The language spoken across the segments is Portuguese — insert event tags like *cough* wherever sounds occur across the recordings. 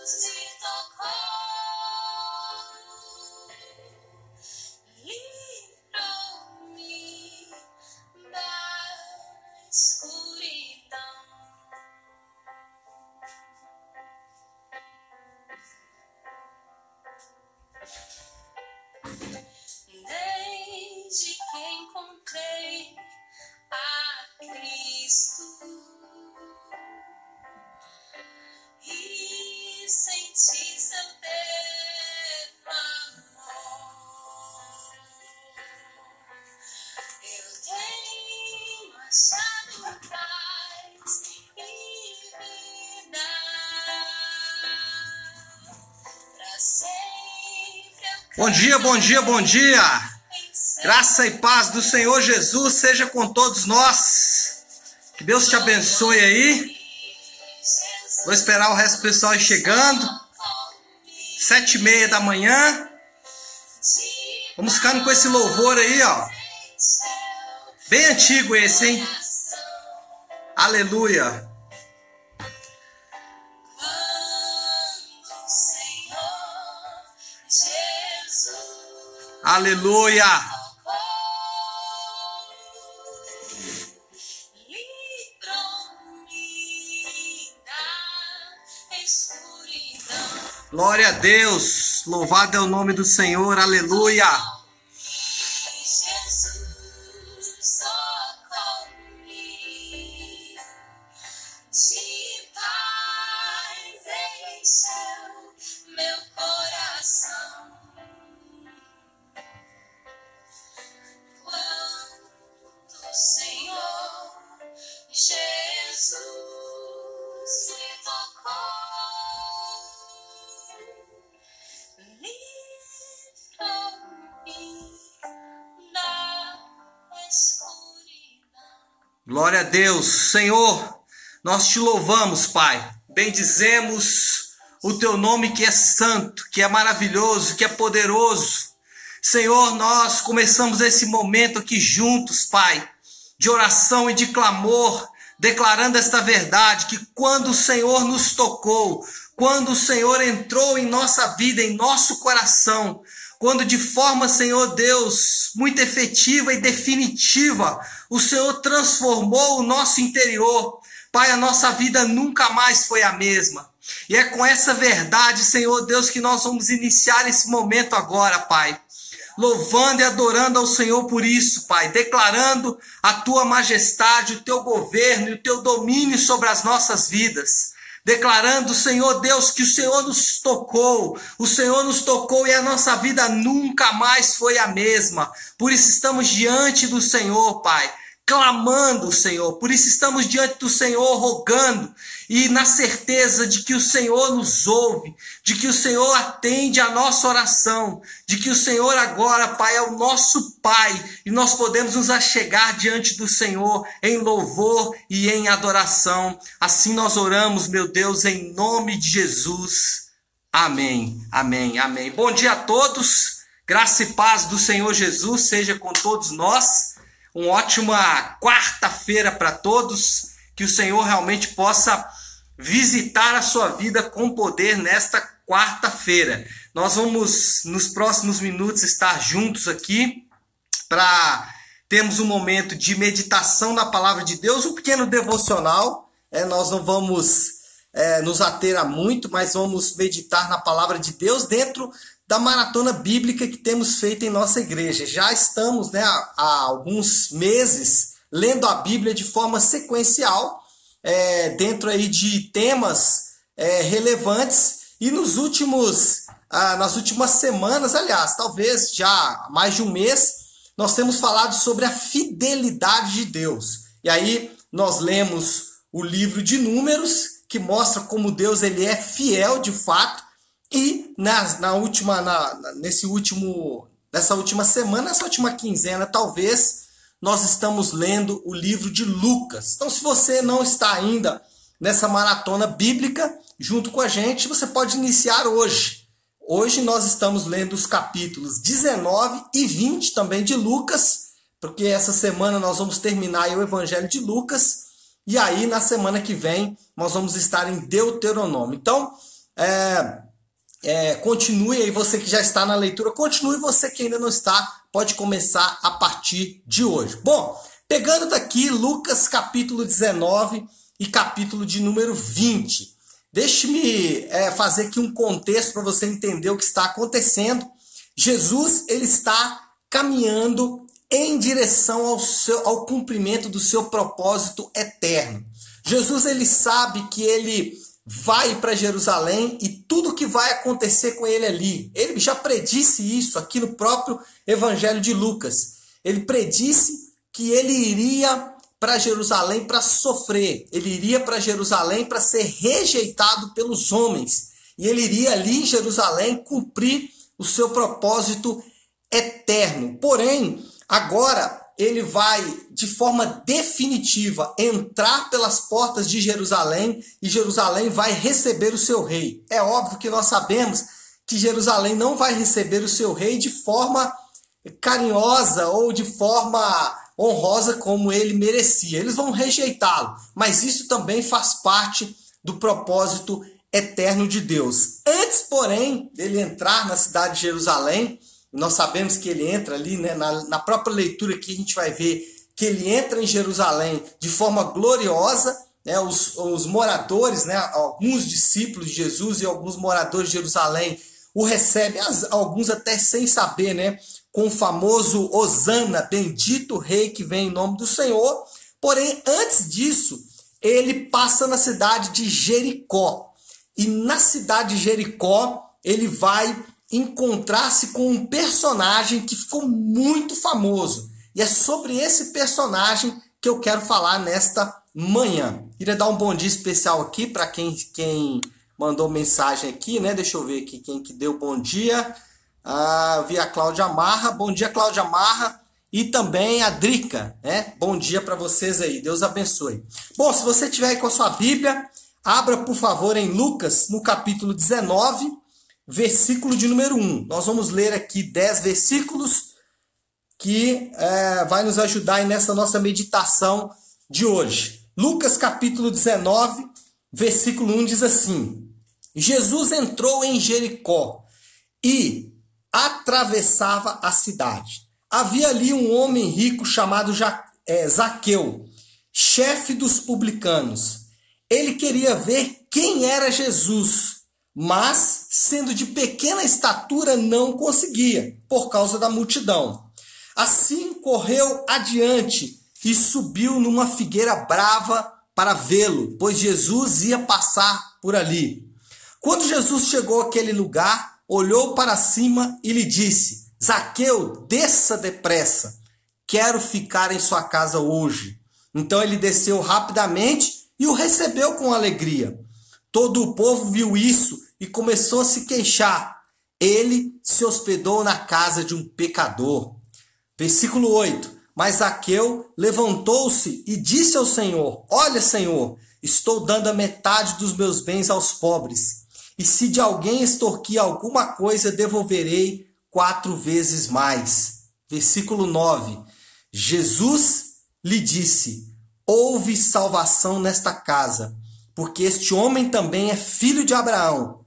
This Bom dia, bom dia, bom dia. Graça e paz do Senhor Jesus seja com todos nós. Que Deus te abençoe aí. Vou esperar o resto do pessoal ir chegando. Sete e meia da manhã. Vamos ficando com esse louvor aí, ó. Bem antigo esse, hein? Aleluia. Aleluia. Glória a Deus. Louvado é o nome do Senhor. Aleluia. Deus. Senhor, nós te louvamos, Pai. Bendizemos o teu nome que é santo, que é maravilhoso, que é poderoso. Senhor, nós começamos esse momento aqui juntos, Pai, de oração e de clamor, declarando esta verdade que quando o Senhor nos tocou, quando o Senhor entrou em nossa vida, em nosso coração, quando de forma, Senhor Deus, muito efetiva e definitiva, o Senhor transformou o nosso interior. Pai, a nossa vida nunca mais foi a mesma. E é com essa verdade, Senhor Deus, que nós vamos iniciar esse momento agora, Pai. Louvando e adorando ao Senhor por isso, Pai, declarando a tua majestade, o teu governo e o teu domínio sobre as nossas vidas declarando, Senhor Deus, que o Senhor nos tocou, o Senhor nos tocou e a nossa vida nunca mais foi a mesma. Por isso estamos diante do Senhor, Pai, clamando, Senhor. Por isso estamos diante do Senhor rogando e na certeza de que o Senhor nos ouve, de que o Senhor atende a nossa oração, de que o Senhor agora, Pai, é o nosso Pai e nós podemos nos achegar diante do Senhor em louvor e em adoração. Assim nós oramos, meu Deus, em nome de Jesus. Amém, amém, amém. Bom dia a todos. Graça e paz do Senhor Jesus seja com todos nós. Uma ótima quarta-feira para todos. Que o Senhor realmente possa visitar a sua vida com poder nesta quarta-feira. Nós vamos, nos próximos minutos, estar juntos aqui para termos um momento de meditação na palavra de Deus, um pequeno devocional. É, nós não vamos é, nos ater a muito, mas vamos meditar na palavra de Deus dentro da maratona bíblica que temos feito em nossa igreja. Já estamos né, há, alguns meses lendo a Bíblia de forma sequencial, é, dentro aí de temas é, relevantes, e nos últimos, ah, nas últimas semanas, aliás, talvez já mais de um mês, nós temos falado sobre a fidelidade de Deus. E aí nós lemos o livro de Números, que mostra como Deus ele é fiel de fato, e na, na última, na, nesse último, nessa última semana, nessa última quinzena, talvez, nós estamos lendo o livro de Lucas. Então, se você não está ainda nessa maratona bíblica junto com a gente, você pode iniciar hoje. Hoje nós estamos lendo os capítulos 19 e 20 também de Lucas, porque essa semana nós vamos terminar o Evangelho de Lucas, e aí na semana que vem nós vamos estar em Deuteronômio. Então, é, é, continue aí, você que já está na leitura, continue você que ainda não está, pode começar a partir de hoje. Bom, pegando daqui Lucas capítulo 19 e capítulo de número 20. Deixe-me é, fazer aqui um contexto para você entender o que está acontecendo. Jesus ele está caminhando em direção ao, seu, ao cumprimento do seu propósito eterno. Jesus ele sabe que ele vai para Jerusalém e tudo que vai acontecer com ele ali. Ele já predisse isso aqui no próprio Evangelho de Lucas. Ele predisse que ele iria para Jerusalém para sofrer, ele iria para Jerusalém para ser rejeitado pelos homens, e ele iria ali em Jerusalém cumprir o seu propósito eterno. Porém, agora ele vai de forma definitiva entrar pelas portas de Jerusalém e Jerusalém vai receber o seu rei. É óbvio que nós sabemos que Jerusalém não vai receber o seu rei de forma carinhosa ou de forma honrosa como ele merecia. Eles vão rejeitá-lo, mas isso também faz parte do propósito eterno de Deus. Antes, porém, dele entrar na cidade de Jerusalém, nós sabemos que ele entra ali, né, na, na própria leitura que a gente vai ver que ele entra em Jerusalém de forma gloriosa, né, os, os moradores, né, alguns discípulos de Jesus e alguns moradores de Jerusalém o recebem, alguns até sem saber, né, com o famoso Osana, bendito rei que vem em nome do Senhor. Porém, antes disso, ele passa na cidade de Jericó. E na cidade de Jericó, ele vai encontrar-se com um personagem que ficou muito famoso. E é sobre esse personagem que eu quero falar nesta manhã. Queria dar um bom dia especial aqui para quem, quem mandou mensagem aqui, né? Deixa eu ver aqui quem que deu bom dia. Ah, vi a Cláudia Marra. Bom dia, Cláudia Marra. E também a Drica, né? Bom dia para vocês aí. Deus abençoe. Bom, se você tiver aí com a sua Bíblia, abra por favor em Lucas, no capítulo 19, versículo de número 1. Nós vamos ler aqui 10 versículos que é, vai nos ajudar nessa nossa meditação de hoje. Lucas capítulo 19, versículo 1 diz assim: Jesus entrou em Jericó e atravessava a cidade. Havia ali um homem rico chamado é, Zaqueu, chefe dos publicanos. Ele queria ver quem era Jesus, mas, sendo de pequena estatura, não conseguia, por causa da multidão. Assim correu adiante e subiu numa figueira brava para vê-lo, pois Jesus ia passar por ali. Quando Jesus chegou àquele lugar, olhou para cima e lhe disse: Zaqueu, desça depressa, quero ficar em sua casa hoje. Então ele desceu rapidamente e o recebeu com alegria. Todo o povo viu isso e começou a se queixar. Ele se hospedou na casa de um pecador. Versículo 8. Mas Zaqueu levantou-se e disse ao Senhor: Olha, Senhor, estou dando a metade dos meus bens aos pobres e se de alguém extorquir alguma coisa, devolverei quatro vezes mais. Versículo 9. Jesus lhe disse: Houve salvação nesta casa, porque este homem também é filho de Abraão,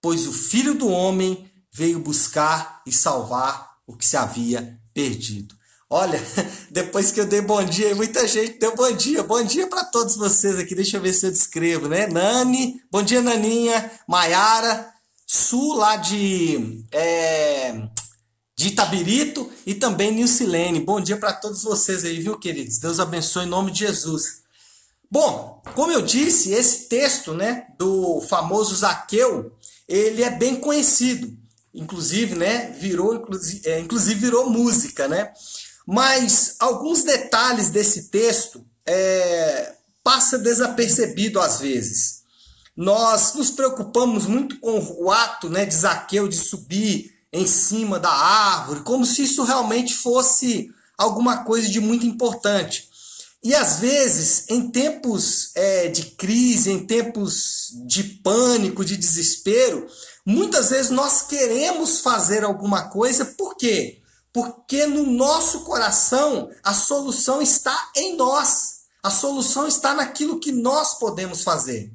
pois o filho do homem veio buscar e salvar o que se havia perdido. Olha, *laughs* depois que eu dei bom dia, muita gente deu bom dia. Bom dia para todos vocês aqui. Deixa eu ver se eu descrevo, né? Nani, bom dia, Naninha. Maiara, Sul lá de, é, de Itabirito e também Nilcilene. Bom dia para todos vocês aí, viu, queridos? Deus abençoe em nome de Jesus. Bom, como eu disse, esse texto, né, do famoso Zaqueu, ele é bem conhecido. Inclusive, né, virou, inclusive, é, inclusive virou música, né? Mas alguns detalhes desse texto é, passa desapercebido às vezes. Nós nos preocupamos muito com o ato né, de Zaqueu de subir em cima da árvore, como se isso realmente fosse alguma coisa de muito importante. E às vezes, em tempos é, de crise, em tempos de pânico, de desespero, muitas vezes nós queremos fazer alguma coisa, por quê? Porque no nosso coração a solução está em nós. A solução está naquilo que nós podemos fazer.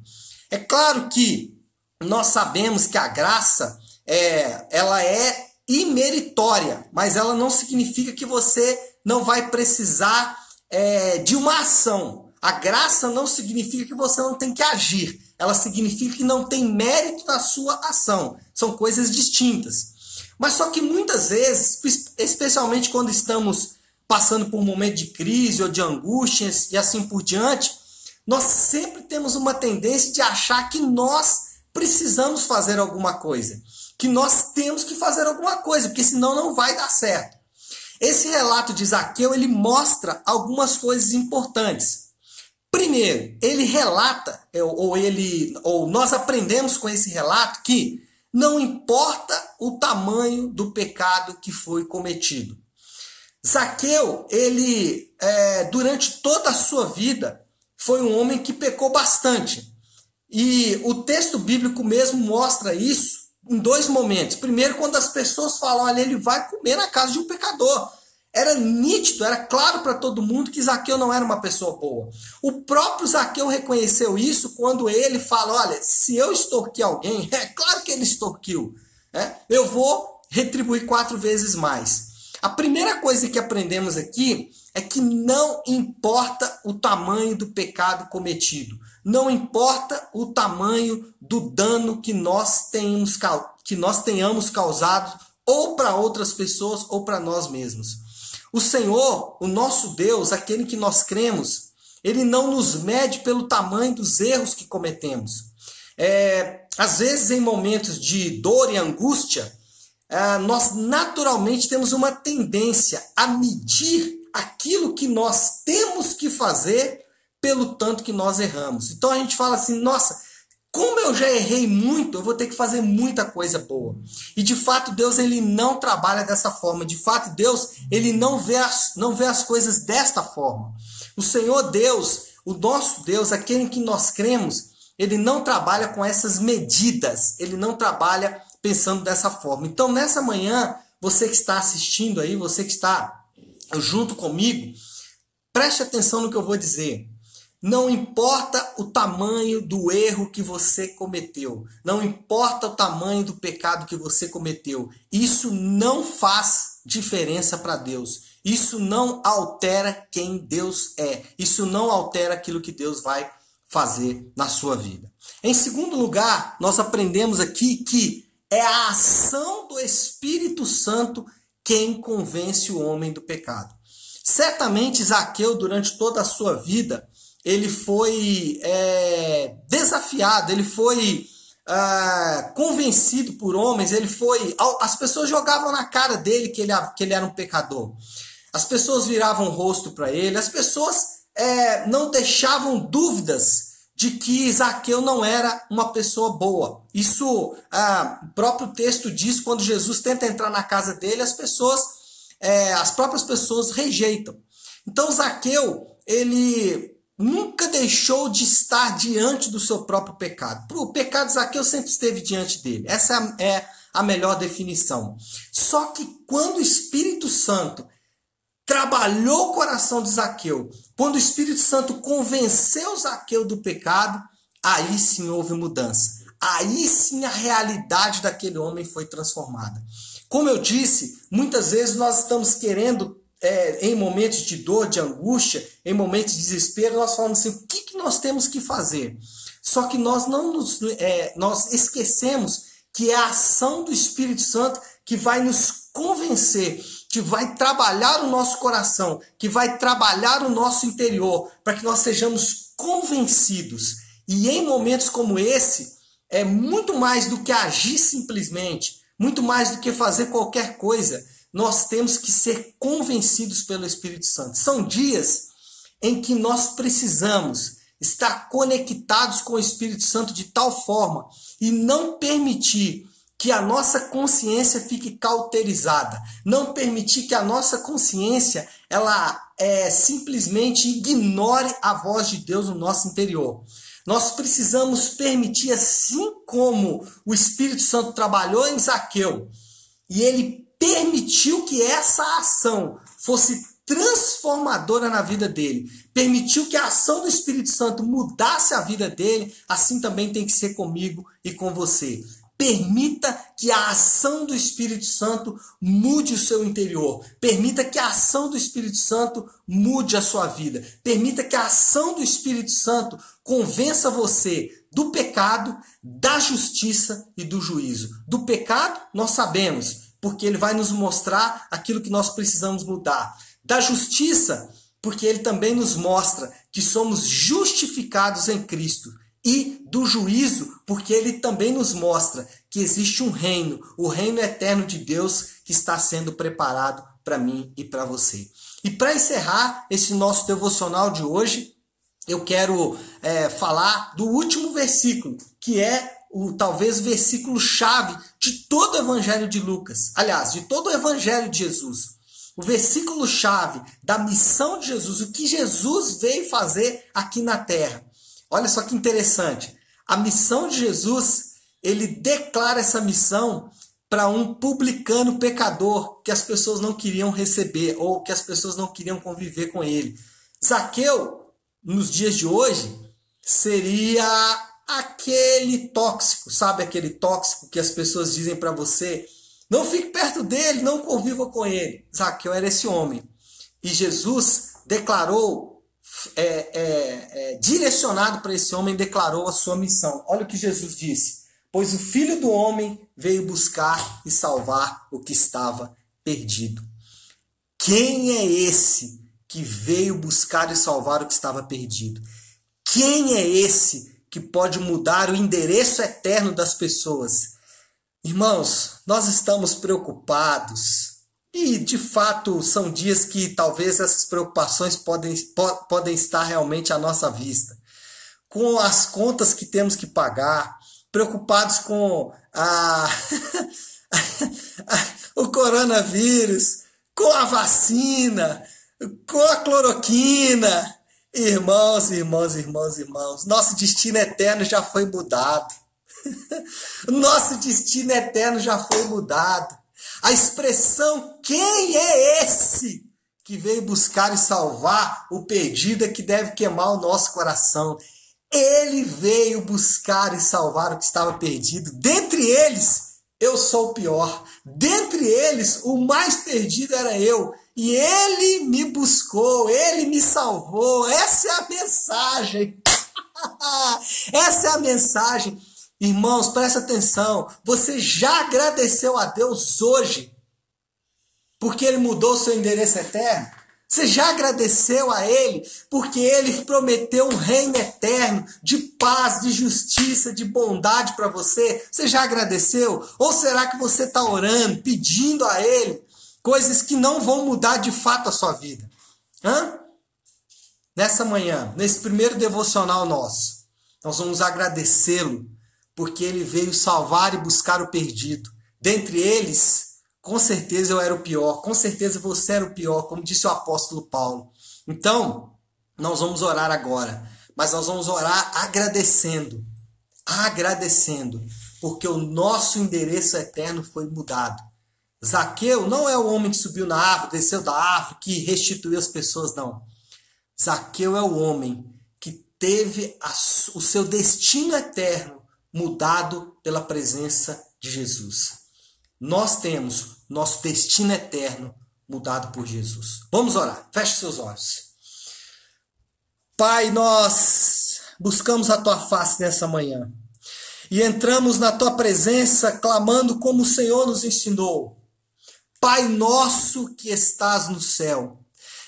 É claro que nós sabemos que a graça é, ela é imeritória, mas ela não significa que você não vai precisar é, de uma ação. A graça não significa que você não tem que agir. Ela significa que não tem mérito na sua ação. São coisas distintas. Mas só que muitas vezes, especialmente quando estamos passando por um momento de crise ou de angústias e assim por diante, nós sempre temos uma tendência de achar que nós precisamos fazer alguma coisa, que nós temos que fazer alguma coisa, porque senão não vai dar certo. Esse relato de Zaqueu, ele mostra algumas coisas importantes. Primeiro, ele relata, ou ele, ou nós aprendemos com esse relato que não importa o tamanho do pecado que foi cometido. Zaqueu, ele, é, durante toda a sua vida, foi um homem que pecou bastante. E o texto bíblico mesmo mostra isso em dois momentos. Primeiro, quando as pessoas falam, olha, ele vai comer na casa de um pecador. Era nítido, era claro para todo mundo que Zaqueu não era uma pessoa boa. O próprio Zaqueu reconheceu isso quando ele fala: olha, se eu extorquir alguém, *laughs* é claro que ele extorquiu, né? eu vou retribuir quatro vezes mais. A primeira coisa que aprendemos aqui é que não importa o tamanho do pecado cometido, não importa o tamanho do dano que nós tenhamos, que nós tenhamos causado ou para outras pessoas ou para nós mesmos. O Senhor, o nosso Deus, aquele que nós cremos, ele não nos mede pelo tamanho dos erros que cometemos. É, às vezes, em momentos de dor e angústia, é, nós naturalmente temos uma tendência a medir aquilo que nós temos que fazer pelo tanto que nós erramos. Então a gente fala assim: nossa, como eu já errei muito, eu vou ter que fazer muita coisa boa. E de fato Deus ele não trabalha dessa forma. De fato Deus ele não vê as, não vê as coisas desta forma. O Senhor Deus, o nosso Deus, aquele em que nós cremos, ele não trabalha com essas medidas. Ele não trabalha pensando dessa forma. Então nessa manhã, você que está assistindo aí, você que está junto comigo, preste atenção no que eu vou dizer. Não importa o tamanho do erro que você cometeu, não importa o tamanho do pecado que você cometeu, isso não faz diferença para Deus. Isso não altera quem Deus é. Isso não altera aquilo que Deus vai fazer na sua vida. Em segundo lugar, nós aprendemos aqui que é a ação do Espírito Santo quem convence o homem do pecado. Certamente Zaqueu, durante toda a sua vida, ele foi é, desafiado, ele foi é, convencido por homens, ele foi. As pessoas jogavam na cara dele que ele, que ele era um pecador. As pessoas viravam o rosto para ele, as pessoas é, não deixavam dúvidas de que Zaqueu não era uma pessoa boa. Isso ah, o próprio texto diz quando Jesus tenta entrar na casa dele, as pessoas, é, as próprias pessoas rejeitam. Então Zaqueu, ele nunca deixou de estar diante do seu próprio pecado. O pecado de Zaqueu sempre esteve diante dele. Essa é a melhor definição. Só que quando o Espírito Santo trabalhou o coração de Zaqueu, quando o Espírito Santo convenceu Zaqueu do pecado, aí sim houve mudança. Aí sim a realidade daquele homem foi transformada. Como eu disse, muitas vezes nós estamos querendo é, em momentos de dor, de angústia, em momentos de desespero, nós falamos assim: o que, que nós temos que fazer? Só que nós não nos, é, nós esquecemos que é a ação do Espírito Santo que vai nos convencer, que vai trabalhar o nosso coração, que vai trabalhar o nosso interior, para que nós sejamos convencidos. E em momentos como esse, é muito mais do que agir simplesmente, muito mais do que fazer qualquer coisa nós temos que ser convencidos pelo Espírito Santo. São dias em que nós precisamos estar conectados com o Espírito Santo de tal forma e não permitir que a nossa consciência fique cauterizada, não permitir que a nossa consciência ela é, simplesmente ignore a voz de Deus no nosso interior. Nós precisamos permitir, assim como o Espírito Santo trabalhou em Zaqueu, e ele permitiu que essa ação fosse transformadora na vida dele, permitiu que a ação do Espírito Santo mudasse a vida dele, assim também tem que ser comigo e com você. Permita que a ação do Espírito Santo mude o seu interior. Permita que a ação do Espírito Santo mude a sua vida. Permita que a ação do Espírito Santo convença você do pecado, da justiça e do juízo. Do pecado, nós sabemos, porque ele vai nos mostrar aquilo que nós precisamos mudar. Da justiça, porque ele também nos mostra que somos justificados em Cristo. E do juízo, porque ele também nos mostra que existe um reino, o reino eterno de Deus que está sendo preparado para mim e para você. E para encerrar esse nosso devocional de hoje, eu quero é, falar do último versículo, que é o talvez versículo chave de todo o evangelho de Lucas. Aliás, de todo o evangelho de Jesus. O versículo chave da missão de Jesus, o que Jesus veio fazer aqui na terra. Olha só que interessante. A missão de Jesus, ele declara essa missão para um publicano pecador que as pessoas não queriam receber ou que as pessoas não queriam conviver com ele. Zaqueu, nos dias de hoje, seria aquele tóxico, sabe aquele tóxico que as pessoas dizem para você, não fique perto dele, não conviva com ele. Zaqueu era esse homem. E Jesus declarou, é, é, é, direcionado para esse homem, declarou a sua missão. Olha o que Jesus disse pois o filho do homem veio buscar e salvar o que estava perdido. Quem é esse que veio buscar e salvar o que estava perdido? Quem é esse que pode mudar o endereço eterno das pessoas? Irmãos, nós estamos preocupados e de fato são dias que talvez essas preocupações podem, po podem estar realmente à nossa vista. Com as contas que temos que pagar, preocupados com a, *laughs* o coronavírus, com a vacina, com a cloroquina. Irmãos, irmãos, irmãos, irmãos, nosso destino eterno já foi mudado. *laughs* Nosso destino eterno já foi mudado. A expressão quem é esse que veio buscar e salvar o perdido é que deve queimar o nosso coração. Ele veio buscar e salvar o que estava perdido. Dentre eles, eu sou o pior. Dentre eles, o mais perdido era eu. E ele me buscou, ele me salvou. Essa é a mensagem. *laughs* Essa é a mensagem. Irmãos, presta atenção. Você já agradeceu a Deus hoje? Porque ele mudou seu endereço eterno? Você já agradeceu a Ele porque Ele prometeu um reino eterno de paz, de justiça, de bondade para você? Você já agradeceu? Ou será que você está orando, pedindo a Ele coisas que não vão mudar de fato a sua vida? Hã? Nessa manhã, nesse primeiro devocional nosso, nós vamos agradecê-lo porque Ele veio salvar e buscar o perdido. Dentre eles, com certeza eu era o pior, com certeza você era o pior, como disse o apóstolo Paulo. Então, nós vamos orar agora, mas nós vamos orar agradecendo, agradecendo, porque o nosso endereço eterno foi mudado. Zaqueu não é o homem que subiu na árvore, desceu da árvore, que restituiu as pessoas, não. Zaqueu é o homem que teve a, o seu destino eterno mudado pela presença de Jesus nós temos nosso destino eterno mudado por Jesus. Vamos orar. Feche seus olhos. Pai, nós buscamos a tua face nessa manhã e entramos na tua presença clamando como o Senhor nos ensinou. Pai nosso que estás no céu.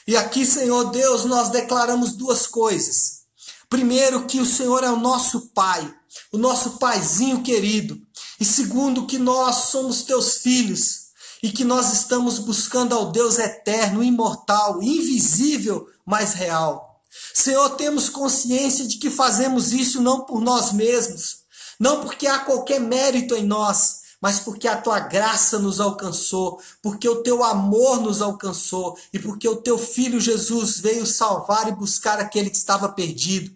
E aqui, Senhor Deus, nós declaramos duas coisas. Primeiro, que o Senhor é o nosso Pai, o nosso Paizinho querido, e segundo, que nós somos teus filhos e que nós estamos buscando ao Deus eterno, imortal, invisível, mas real. Senhor, temos consciência de que fazemos isso não por nós mesmos, não porque há qualquer mérito em nós, mas porque a tua graça nos alcançou, porque o teu amor nos alcançou e porque o teu filho Jesus veio salvar e buscar aquele que estava perdido.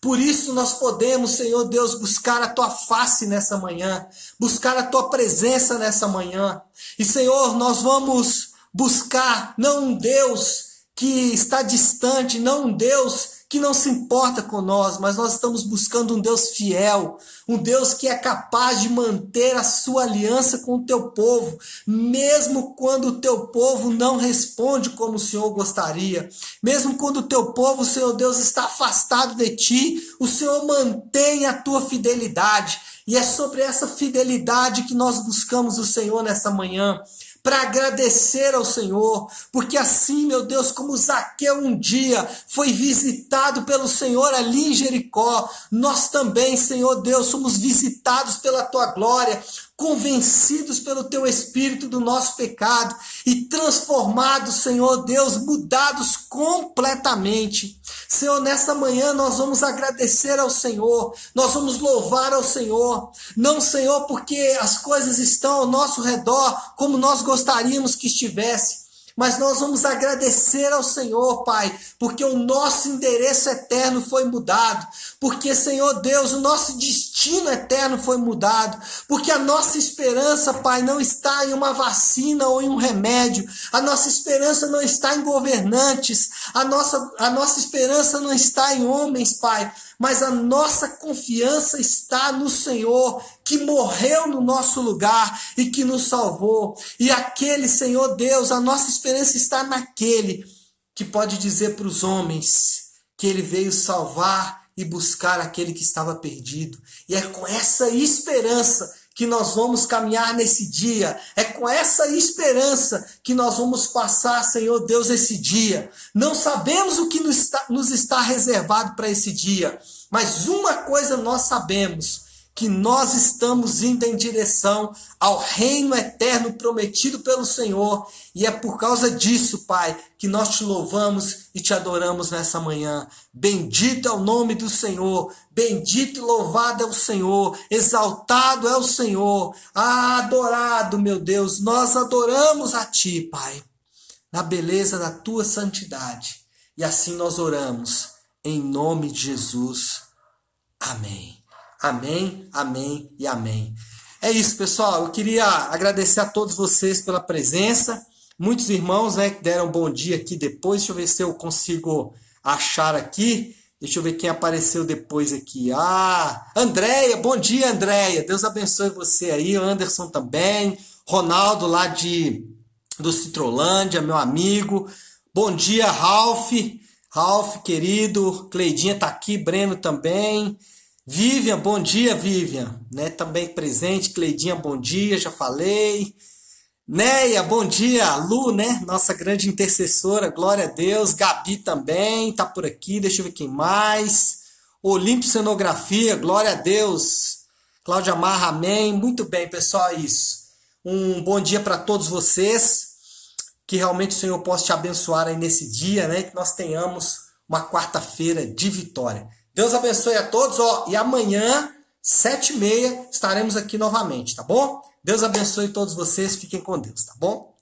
Por isso nós podemos, Senhor Deus, buscar a tua face nessa manhã, buscar a tua presença nessa manhã. E, Senhor, nós vamos buscar não um Deus que está distante, não um Deus que não se importa com nós, mas nós estamos buscando um Deus fiel, um Deus que é capaz de manter a sua aliança com o teu povo, mesmo quando o teu povo não responde como o Senhor gostaria, mesmo quando o teu povo, Senhor Deus, está afastado de ti, o Senhor mantém a tua fidelidade. E é sobre essa fidelidade que nós buscamos o Senhor nessa manhã para agradecer ao Senhor, porque assim, meu Deus, como Zaqueu um dia foi visitado pelo Senhor ali em Jericó, nós também, Senhor Deus, somos visitados pela tua glória, convencidos pelo teu espírito do nosso pecado e transformados, Senhor Deus, mudados completamente. Senhor, nessa manhã nós vamos agradecer ao Senhor, nós vamos louvar ao Senhor. Não, Senhor, porque as coisas estão ao nosso redor como nós gostaríamos que estivesse, mas nós vamos agradecer ao Senhor, Pai, porque o nosso endereço eterno foi mudado, porque, Senhor Deus, o nosso destino eterno foi mudado, porque a nossa esperança, Pai, não está em uma vacina ou em um remédio, a nossa esperança não está em governantes, a nossa, a nossa esperança não está em homens, Pai, mas a nossa confiança está no Senhor, que morreu no nosso lugar e que nos salvou. E aquele Senhor Deus, a nossa esperança está naquele que pode dizer para os homens que ele veio salvar e buscar aquele que estava perdido. E é com essa esperança que nós vamos caminhar nesse dia. É com essa esperança que nós vamos passar, Senhor Deus, esse dia. Não sabemos o que nos está, nos está reservado para esse dia, mas uma coisa nós sabemos: que nós estamos indo em direção ao reino eterno prometido pelo Senhor. E é por causa disso, Pai, que nós te louvamos e te adoramos nessa manhã. Bendito é o nome do Senhor, bendito e louvado é o Senhor, exaltado é o Senhor, adorado, meu Deus, nós adoramos a Ti, Pai, na beleza da Tua santidade. E assim nós oramos, em nome de Jesus. Amém. Amém, amém e amém. É isso, pessoal. Eu queria agradecer a todos vocês pela presença. Muitos irmãos né, que deram bom dia aqui depois. Deixa eu ver se eu consigo achar aqui. Deixa eu ver quem apareceu depois aqui. Ah, Andréia, bom dia, Andréia. Deus abençoe você aí. Anderson também. Ronaldo lá de do Citrolândia, meu amigo. Bom dia, Ralph. Ralph, querido. Cleidinha tá aqui, Breno também. Vivian, bom dia, Vivian, né? Também presente, Cleidinha, bom dia, já falei. Neia, bom dia, Lu, né? Nossa grande intercessora, glória a Deus. Gabi também tá por aqui, deixa eu ver quem mais. Olimpo Cenografia, glória a Deus. Cláudia Marra, amém. Muito bem, pessoal, é isso. Um bom dia para todos vocês. Que realmente o Senhor possa te abençoar aí nesse dia, né? Que nós tenhamos uma quarta-feira de vitória. Deus abençoe a todos, ó, e amanhã, sete e meia, estaremos aqui novamente, tá bom? Deus abençoe todos vocês, fiquem com Deus, tá bom?